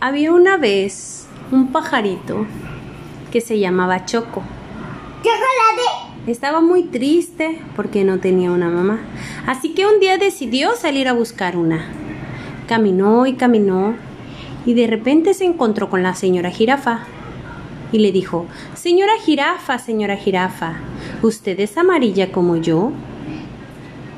Había una vez un pajarito que se llamaba Choco. ¡Chocolate! Estaba muy triste porque no tenía una mamá. Así que un día decidió salir a buscar una. Caminó y caminó y de repente se encontró con la señora jirafa y le dijo, Señora jirafa, señora jirafa, ¿usted es amarilla como yo?